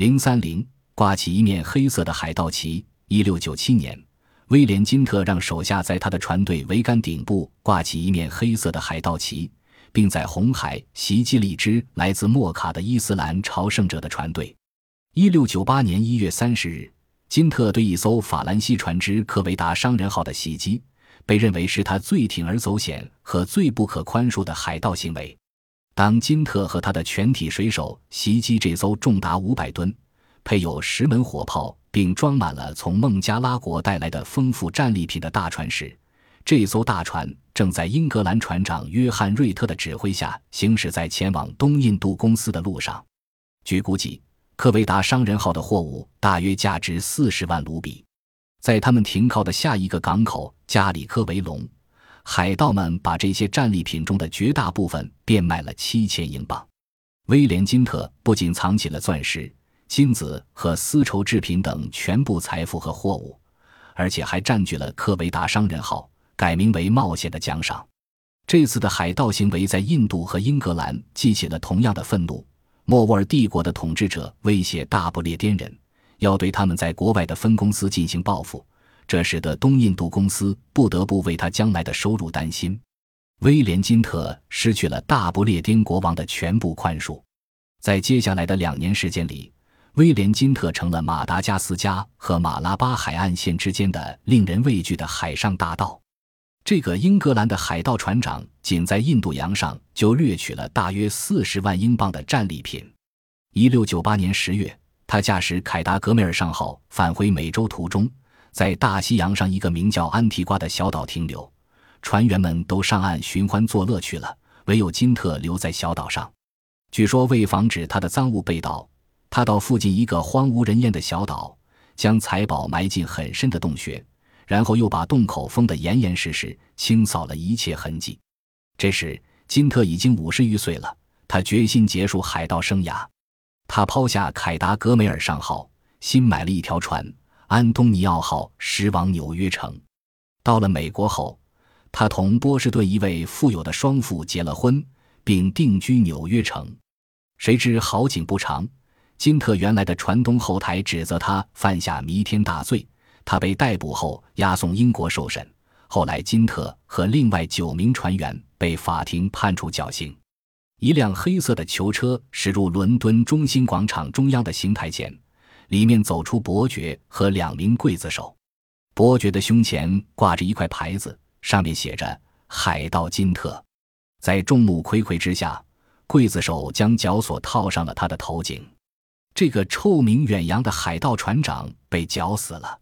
零三零挂起一面黑色的海盗旗。一六九七年，威廉金特让手下在他的船队桅杆顶部挂起一面黑色的海盗旗，并在红海袭击了一支来自莫卡的伊斯兰朝圣者的船队。一六九八年一月三十日，金特对一艘法兰西船只“科维达商人号”的袭击，被认为是他最铤而走险和最不可宽恕的海盗行为。当金特和他的全体水手袭击这艘重达五百吨、配有十门火炮并装满了从孟加拉国带来的丰富战利品的大船时，这艘大船正在英格兰船长约翰·瑞特的指挥下行驶在前往东印度公司的路上。据估计，科维达商人号的货物大约价值四十万卢比。在他们停靠的下一个港口加里科维隆。海盗们把这些战利品中的绝大部分变卖了七千英镑。威廉金特不仅藏起了钻石、金子和丝绸制品等全部财富和货物，而且还占据了科维达商人号，改名为冒险的奖赏。这次的海盗行为在印度和英格兰激起了同样的愤怒。莫卧儿帝国的统治者威胁大不列颠人，要对他们在国外的分公司进行报复。这使得东印度公司不得不为他将来的收入担心。威廉金特失去了大不列颠国王的全部宽恕。在接下来的两年时间里，威廉金特成了马达加斯加和马拉巴海岸线之间的令人畏惧的海上大盗。这个英格兰的海盗船长仅在印度洋上就掠取了大约四十万英镑的战利品。一六九八年十月，他驾驶凯达格梅尔上号返回美洲途中。在大西洋上一个名叫安提瓜的小岛停留，船员们都上岸寻欢作乐去了，唯有金特留在小岛上。据说为防止他的赃物被盗，他到附近一个荒无人烟的小岛，将财宝埋进很深的洞穴，然后又把洞口封得严严实实，清扫了一切痕迹。这时，金特已经五十余岁了，他决心结束海盗生涯。他抛下凯达格梅尔上号，新买了一条船。安东尼奥号驶往纽约城，到了美国后，他同波士顿一位富有的双父结了婚，并定居纽约城。谁知好景不长，金特原来的船东后台指责他犯下弥天大罪，他被逮捕后押送英国受审。后来，金特和另外九名船员被法庭判处绞刑。一辆黑色的囚车驶入伦敦中心广场中央的刑台前。里面走出伯爵和两名刽子手，伯爵的胸前挂着一块牌子，上面写着“海盗金特”。在众目睽睽之下，刽子手将绞索套上了他的头颈。这个臭名远扬的海盗船长被绞死了。